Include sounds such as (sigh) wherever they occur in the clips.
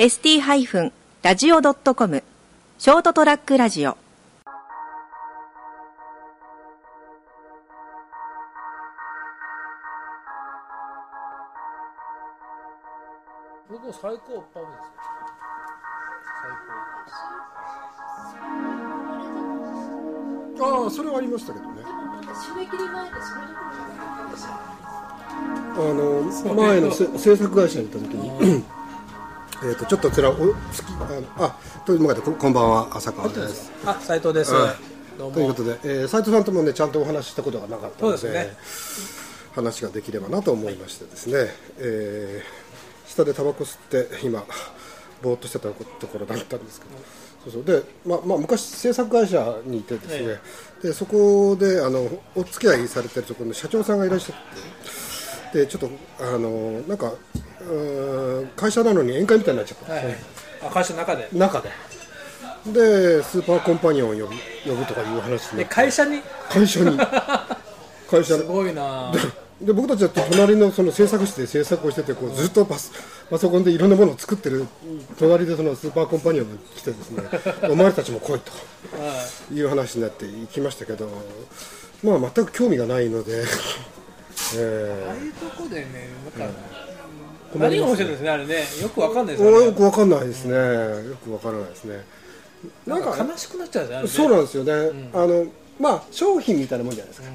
ST-radio.com ショートトラックラジオ。僕も最高パブです。よああそれはありましたけどね。締め切り前でそれどころじゃなかったですよあの前のせ制作会社に行った時にえっとちょっとつらお好きあのあというわけでここんばんは浅川です。あ斉藤です、うも。ということで、えー、斉藤さんともねちゃんとお話ししたことがなかったのでです話ができればなと思いましてですね、えー下でタバコ吸って今ぼーっとしてたところだったんですけど、そうそう。で、まあまあ、昔制作会社にいてですね、でそこであのお付き合いされてるところの社長さんがいらっしゃって。でちょっとあのなんか会社なのに宴会みたいになっちゃった。んはい。あ会社の中で？中で。でスーパーコンパニオンを呼ぶ呼ぶとかいう話でって。会社に？会社に。(laughs) 会社に。すごいな。で僕たちは隣のその制作室で制作をしててこうずっとパスパソコンでいろんなものを作ってる隣でそのスーパーコンパニオンが来てですね (laughs) お前たちも来いとい。う話になっていきましたけどまあ全く興味がないので、えああいうとこでねなんか、困りますね何が面白いんですねあれね。よくわかんないーですよね。よくわかんないですね。よくわからないですね。なんか悲しくなっちゃうんですよね。そうなんですよね、あのまあ商品みたいなもんじゃないですか、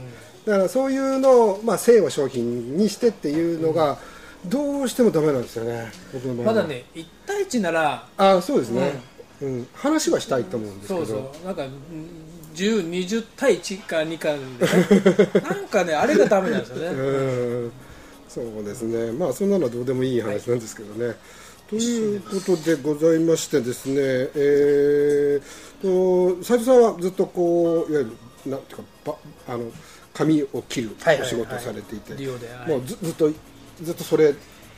だからそういうのを、まあ、性を商品にしてっていうのが、どうしてもダメなんですよね。僕のまだね1対1ならあそうですね、うん。話はしたいと思うんですけど。そうそう。なんか1020対1か2かで (laughs) なんかねあれがダメなんですよね。うんそうですね。まあそんなのはどうでもいい話なんですけどね、ということでございましてですねえー、と斉藤さんはずっとこういわゆるなんていうかばあの髪を切るはいはいはい。お仕事をされていて、もうずずっとずっとそれ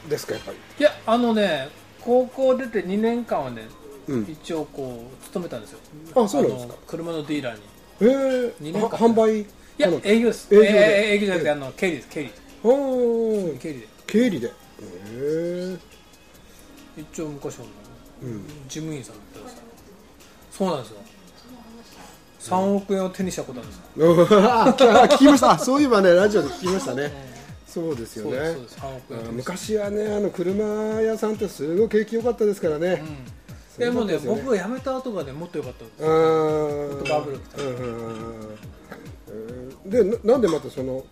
ですかやっぱり？いやあのね高校出て2年間はね、うん。一応こう勤めたんですよ。あそうなんですか。車のディーラーに。いえー、二年間。は販売？やあの営業です。営業で。えー営業じゃなくてあの経理です経理あー経理で。経理で。へえ一応昔はね。うん。事務員さんだったんですよそうなんですよ。3億円を手にしたことあるんですよ。あ聞きました。あそういえばねラジオで聞きましたね、そうですよね。そうですそうです。3億円をあ手にした。昔はねあの車屋さんってすごい景気良かったですからね、でもねそうですよね。僕が辞めた後がねもっと良かったんですあー。とバブル来た。うんうんうんうんでななんでまたその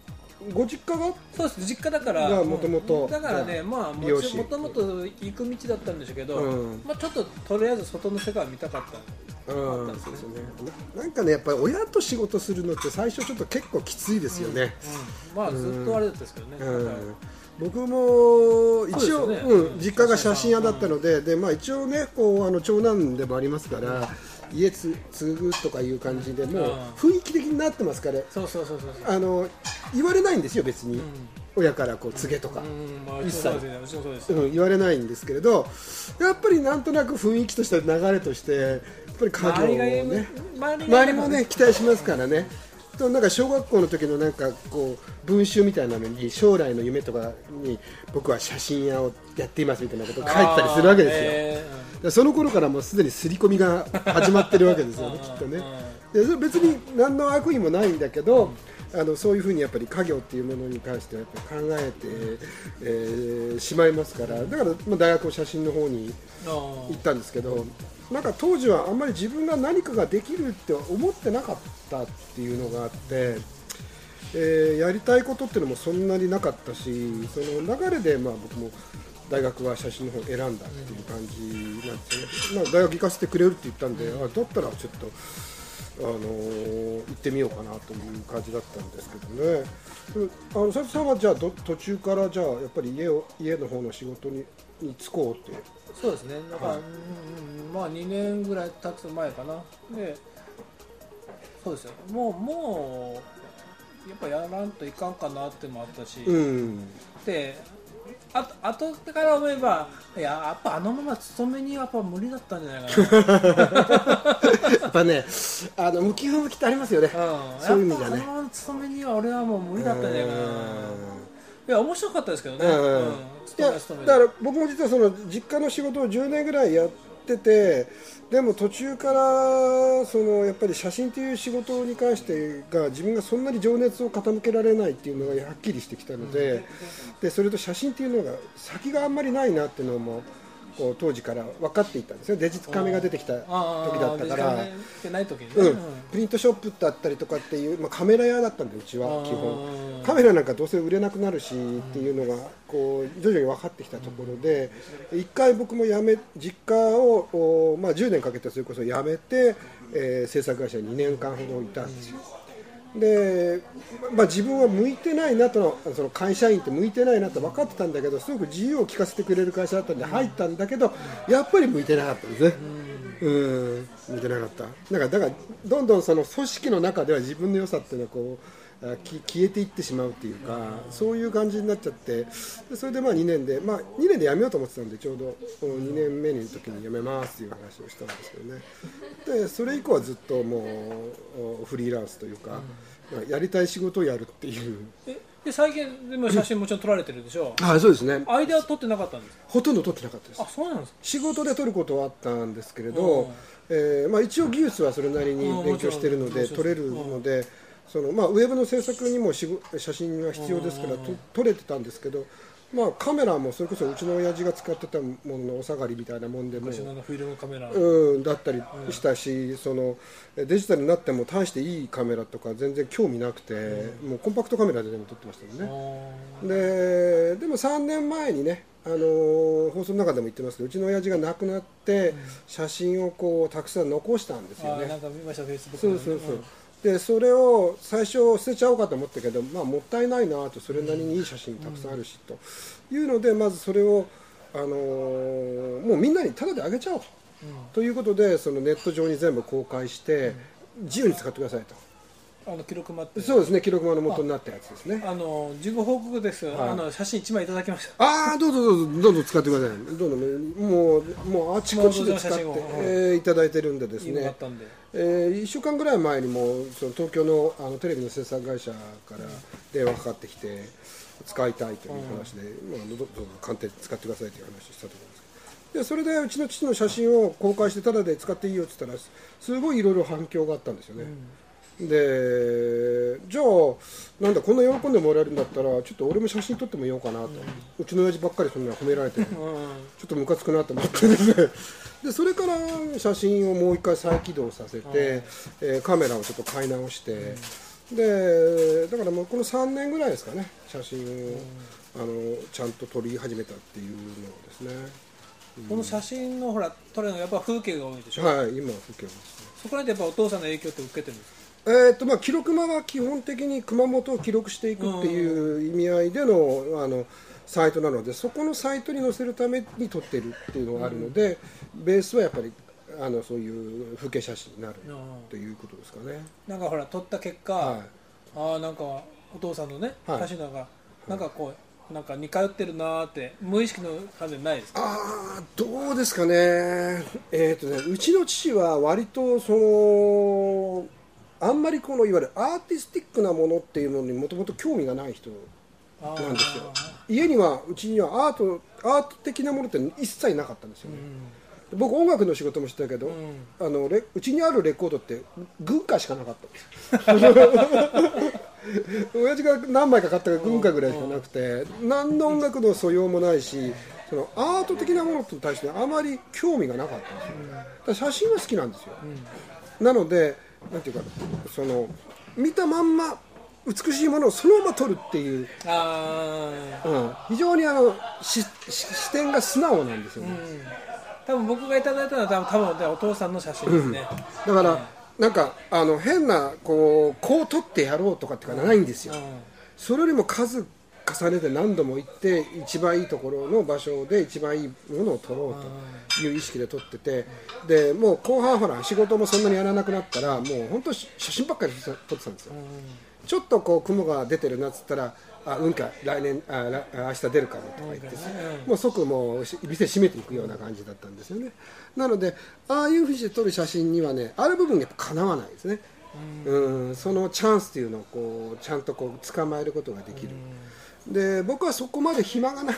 ご実家がそうです。実家だから。が元々うんだからねまあもともと行く道だったんでしょうけど、うん。まあ、ちょっととりあえず外の世界を見たかった。ななんかねやっぱり親と仕事するのって最初ちょっと結構きついですよね、うん。まあずっとあれだったんですけどね、僕も一応、ね。うん、実家が写真屋だったので,、でまあ、一応ねこうあの長男でもありますから、家つ継ぐとかいう感じでもう雰囲気的になってますから。そうそうそうそうそう。あの言われないんですよ別に、親からこう告げとか、一切。うん言われないんですけれどやっぱりなんとなく雰囲気として流れとしてやっぱり家業を周りがね周りが周りもね期待しますからね。となんか小学校の時のなんかこう文集みたいなのに将来の夢とかに僕は写真屋をやっていますみたいなことを書いてたりするわけですよ、その頃からもうすでに刷り込みが始まってるわけですよね (laughs) きっとね。でそれ別に何の悪意もないんだけど、あのそういうふうにやっぱり家業っていうものに関してはやっぱり考えて、えーしまいますからだから、まあ、大学を写真の方に行ったんですけどなんか当時はあんまり自分が何かができるって思ってなかったっていうのがあって、えーやりたいことっていうのもそんなになかったしその流れでまあ僕も大学は写真の方を選んだっていう感じなんですよね、まあ、大学行かせてくれるって言ったんで、あだったらちょっと。あのー行ってみようかなという感じだったんですけどね。であの佐々木さんはじゃあど途中からじゃあやっぱり家を家の方の仕事にに就こうって。そうですね。だから、はい。うんうんまあ2年ぐらい経つ前かな。でそうですよ。もうもうやっぱやらんといかんかなってのもあったし、うん。でああとから思えばいややっぱあのまま勤めにはやっぱ無理だったんじゃないかな。(laughs) やっぱねあの向き不向きってありますよね、うん、そういう意味じゃね。あのまま勤めには俺はもう無理だったんじゃないかな。うん。いや面白かったですけどね、うん。うん。だから僕も実はその実家の仕事を10年ぐらいやっててでも途中からそのやっぱり写真という仕事に関してが自分がそんなに情熱を傾けられないっていうのがはっきりしてきたので,、でそれと写真っていうのが先があんまりないなっていうのもこう当時から分かっていたんですよ。デジカメが出てきた時だったから。プリントショップだったりとかっていう、まあ、カメラ屋だったんでうちは基あ本。ーカメラなんかどうせ売れなくなるしっていうのがこう徐々に分かってきたところで一回僕も辞め実家を、おまあ、10年かけてそれこそ辞めて、えー制作会社に2年間ほどいたんですよで、まあ、自分は向いてないなとその会社員って向いてないなと分かってたんだけどすごく自由を聞かせてくれる会社だったんで入ったんだけどやっぱり向いてなかったんですね。うん、向いてなかっただからだからどんどんその組織の中では自分の良さっていうのはこう消えていってしまうっていうか、そういう感じになっちゃってそれでまあ2年で、まあ、2年で辞めようと思ってたんでちょうど2年目の時に辞めますっていう話をしたんですけどねでそれ以降はずっともうフリーランスというか、やりたい仕事をやるっていうで最近でも写真もちろん撮られてるでしょ、あそうですね。間は撮ってなかったんですか？ほとんど撮ってなかったです。あそうなんですか？仕事で撮ることはあったんですけれうん。ど、えーまあ、一応技術はそれなりに勉強しているので撮れるのでその、まあ、ウェブの制作にも写真は必要ですからと撮れてたんですけど、まあ、カメラもそれこそうちの親父が使ってたもののお下がりみたいなもんでも昔のあのフィルムカメラ、うん、だったりしたし、そのデジタルになっても大していいカメラとか全然興味なくて、もうコンパクトカメラででも撮ってましたもんね。あででも3年前にね、あのー放送の中でも言ってますけどうちの親父が亡くなって写真をこうたくさん残したんですよね。か見ましたフェイスブックそう。そうそうでそれを最初捨てちゃおうかと思ったけど、まあ、もったいないなとそれなりにいい写真たくさんあるし、というのでまずそれを、あのーもうみんなにタダであげちゃおうと。ということでそのネット上に全部公開して自由に使ってくださいと。あの記録待って。そうですね記録間の元になったやつですね。あの事後報告ですが、はい。あの写真1枚いただきました。ああどうぞどうぞどんどん使ってください。どんどんもうもうあちこちで使って、えーいただいてるんでですね。ったんで、えー、1週間ぐらい前にもその東京のあのテレビの制作会社から電話かかってきて使いたいという話で、うぞどうぞ鑑定使ってくださいという話をしたところです。けどでそれでうちの父の写真を公開してタダで使っていいよって言ったらすごいいろいろ反響があったんですよね、でじゃあなんだこんな喜んでもらえるんだったらちょっと俺も写真撮ってもいようかなと、うちの親父ばっかりそんな褒められてちょっとムカつくなと思ってですね。(laughs) でそれから写真をもう一回再起動させて、えーカメラをちょっと買い直して、でだからもうこの3年ぐらいですかね。写真を、あのちゃんと撮り始めたっていうのをですね。この写真のほら撮るのやっぱ風景が多いでしょ、はい今は風景ですね。そこらでやっぱお父さんの影響って受けてるんですか？えーとまあ、記録間は基本的に熊本を記録していくっていう意味合いでのあのサイトなのでそこのサイトに載せるために撮ってるっていうのがあるので、ベースはやっぱりあのそういう風景写真になるということですかね。なんかほら撮った結果、はい。ああなんかお父さんのね、真なんかなんかこうなんか似通ってるなーって無意識の感じないですか？あーどうですかね,、えーとねうちの父は割とそのあんまりこのいわゆるアーティスティックなものっていうのにもともと興味がない人なんですよ。家にはうちにはアートアート的なものって一切なかったんですよね、僕音楽の仕事もしてたけど、あのレうちにあるレコードって軍歌しかなかった。んです親父が何枚か買ったか軍歌ぐらいしかなくて何の音楽の素養もないしそのアート的なものに対してあまり興味がなかったんですよ、写真は好きなんですよ、なのでなんていうかその見たまんま美しいものをそのまま撮るっていううん、非常にあのしし視点が素直なんですよね、多分僕がいただいたのは多分多分ねお父さんの写真ですね、だからなんかあの変なこうこう撮ってやろうとかっていうかないんですよ、うん。それよりも数重ねて何度も行って一番いいところの場所で一番いいものを撮ろうという意識で撮っててでもう後半ほら仕事もそんなにやらなくなったらもう本当写真ばっかり撮ってたんですよ、ちょっとこう雲が出てるなっつったらあうんか来年あら明日出るかもとか言って、もう即もうし店閉めていくような感じだったんですよね。なのでああいうふうにして撮る写真にはねある部分やっぱかなわないですね。うん。そのチャンスっていうのをこうちゃんとこう捕まえることができる、で僕はそこまで暇がない。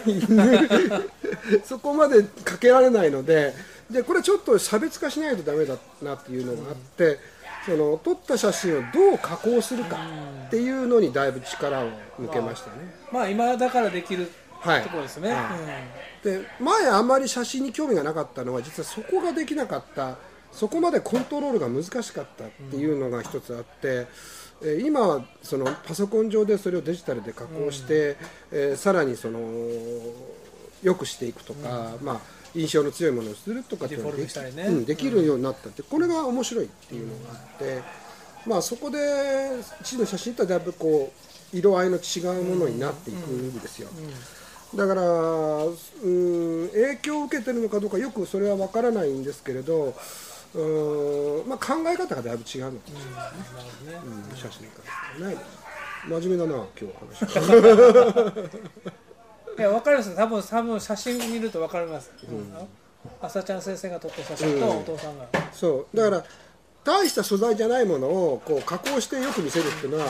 (laughs) そこまでかけられないのででこれちょっと差別化しないとダメだなっていうのがあって、その撮った写真をどう加工するかっていうのにだいぶ力を向けましたね。まあ今だからできるはいところですね、はで前あまり写真に興味がなかったのは実はそこができなかった。そこまでコントロールが難しかったっていうのが一つあって、えー今はそのパソコン上でそれをデジタルで加工して、えーさらにその良くしていくとか、まあ、印象の強いものをするとかっていうのができ,、ね。うん、できるようになったってこれが面白いっていうのがあって、まあ、そこで父の写真とはだいぶこう色合いの違うものになっていくんですよ。だから、うん、影響を受けてるのかどうかよくそれは分からないんですけれど、うん。まあ、考え方がだいぶ違うのかもしれないですね、うん、写真面目だな今日話いや分かります。多分多分写真見ると分かります、朝ちゃん先生が撮った写真とうん。お父さんが、そう。だから大した素材じゃないものをこう加工してよく見せるっていうのは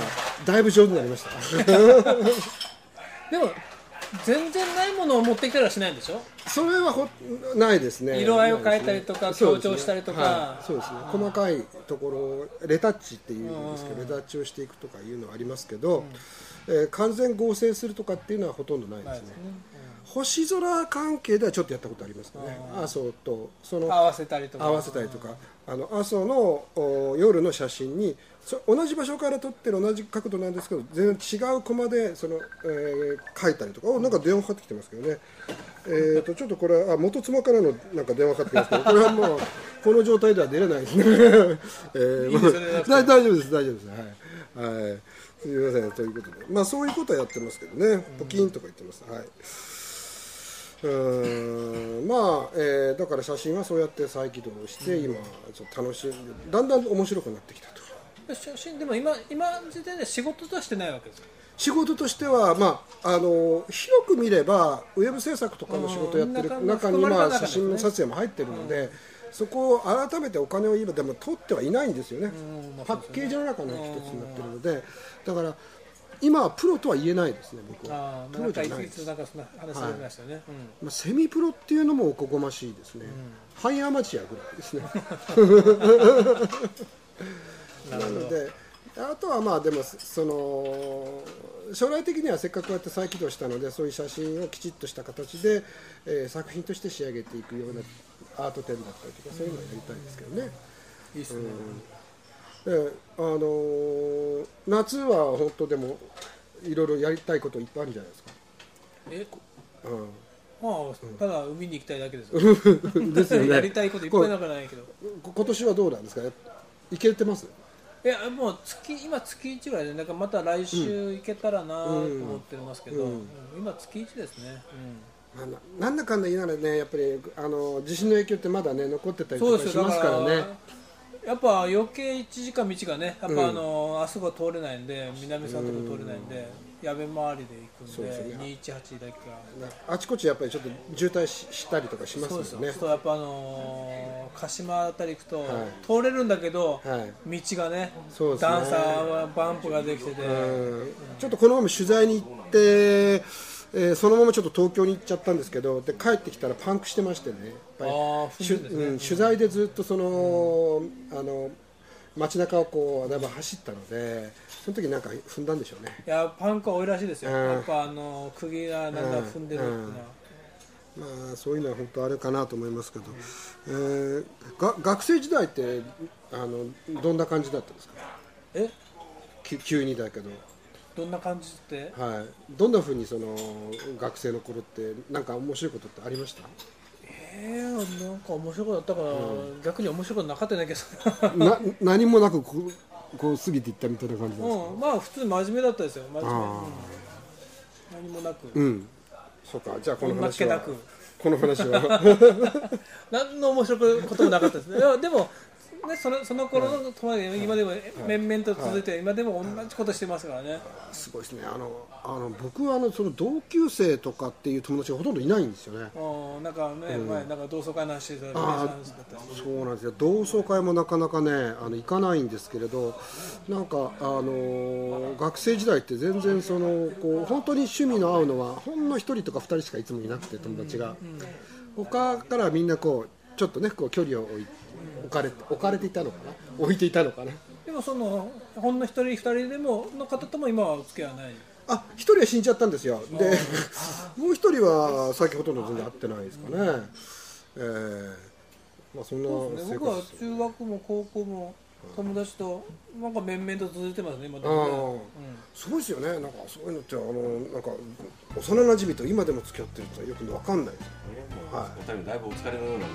だいぶ上手になりました。(laughs) でも全然ないものを持ってきたりはしないんでしょ？それはほないですね。色合いを変えたりとかね。強調したりとか。はい。そうですね。細かいところをレタッチっていうんですけどレタッチをしていくとかいうのはありますけど、えー完全合成するとかっていうのはほとんどないですね。ないですね、星空関係ではちょっとやったことありますね。麻生とその合わせたりとか。合わせたりとか。あの麻生のお夜の写真にそ同じ場所から撮ってる同じ角度なんですけど全然違うコマでその、えー描いたりとか。おなんか電話かかってきてますけどね。えー、とちょっとこれあ元妻からのなんか電話かかってきますけどこれはもうこの状態では出れない。(laughs) ですね、えーいいで大丈夫です大丈夫です。はい、はい、すみません。ということで。まあそういうことはやってますけどね。ポキンとか言ってます。はいうーん。まあ、えーだから写真はそうやって再起動して、今ちょっと楽しんでだんだん面白くなってきたと。写真でも今今時点で仕事とはしてないわけですよ仕事としては、まあ、あの広く見ればウェブ制作とかの仕事をやってるうん。中に、中まあ、写真の撮影も入ってるので、そこを改めてお金を言えばでも取ってはいないんですよね、パッケージの中の一つになってるのでだから今はプロとは言えないですね僕は。ああプロじゃないです。つなんかそんな話されましたよね、まあ、セミプロっていうのもおこがましいですね、ハイアマチュアぐらいですね。(laughs) なのであとはまあでもその将来的にはせっかくこうやって再起動したのでそういう写真をきちっとした形で、えー作品として仕上げていくようなアート展だったりとかそういうのをやりたいですけどね。いいっすね、であのー夏は本当でもいろいろやりたいこといっぱいあるんじゃないですか。えこうん。まあただ海に行きたいだけですよ。(laughs) ですよね。(laughs) やりたいこといっぱいなんかないけど。こ今年はどうなんですか？いけてます？いやもう月今月1ぐらいでなんかまた来週行けたらなと思ってますけど、うん。うん。今月1ですね、まあななんだかんだ言いながらねやっぱりあの地震の影響ってまだね残ってたりとかしますからねやっぱ余計1時間道がね。やっうん。ぱあの、あそこ通れないんで南さんとこ通れないんで、矢部周りで行くんでそうですよね。218だけがあちこちやっぱりちょっと渋滞ししたりとかしますそうですよ、よねそうやっぱあのー鹿島あたり行くと、はい。通れるんだけど、はい。道がね段差バンプができてて、うん。ちょっとこのまま取材に行って、えーそのままちょっと東京に行っちゃったんですけどで帰ってきたらパンクしてましてね。うん取材でずっとその、あの街中をこうだいぶ走ったのでその時なんか踏んだんでしょうね。いやパンクは多いらしいですよ、うん。やっぱあの釘がなんか踏んでるっていうのは、まあそういうのは本当あれかなと思いますけど、えーが学生時代ってあのどんな感じだったんですか？え？き急にだけど、どんな感じってはい、どんなふうにその学生の頃ってなんか面白いことってありました？えー、なんか面白いことあったかな、逆に面白いことなかったんだけど。(laughs) な何もなくこうこう過ぎていったみたいな感じなんですか、うん、まあ普通に真面目だったですよ。真面目、あうん。何もなく、うん。そうか。じゃあこの話はけなく。この話は。(laughs) 何の面白いこともなかったですね。いやでもね、そのその頃の友達が今でも面々と続いて、今でも同じことしてますからね、すごいですね。あのあの僕はあのその同級生とかっていう友達がほとんどいないんですよね。うん、なんかね、前なんか同窓会の話してたら、そうなんですよ。同窓会もなかなかねあの行かないんですけれどなんかあのー学生時代って全然そのこう本当に趣味の合うのはほんの1人とか2人しかいつもいなくて友達が、他からみんなこうちょっとねこう距離を置い置かれて置かれていたのかな？置いていたのかな？でもそのほんの一人二人でもの方とも今はお付き合いはない？あ一人は死んじゃったんですよ。で (laughs) もう一人は最近ほど全然会ってないですかね。えーまあそんなそうですね、生僕は活中学も高校も友達となんか面々と続いてますね今であもね。あ、すごいですよね。なんかそういうのってあのなんか幼馴染と今でも付き合ってるとよくわかんない。ですよはお二人だいぶお疲れのようなん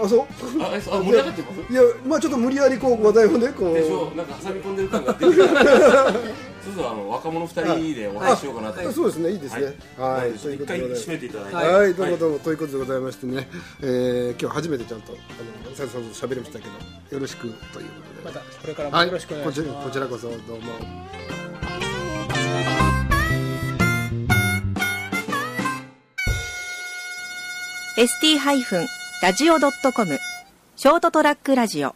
で。あそう？あえあ盛り上がってます？いやまあちょっと無理やりこう話題をねこう。でしょ？なんか挟み込んでる感が出てき (laughs) たそうするとあの若者二人でお話ししようかなと。あそうですね。いいですね。はい、ちょっと一回締めていただいて。はい、どうもどうも、ということでございましてね、えー今日初めてちゃんとあの斉藤さんと喋りましたけどよろしくということで。またこれからもはい。よろしくお願いします、こちらこちらこそどうも。ST-radio.com ショートトラックラジオ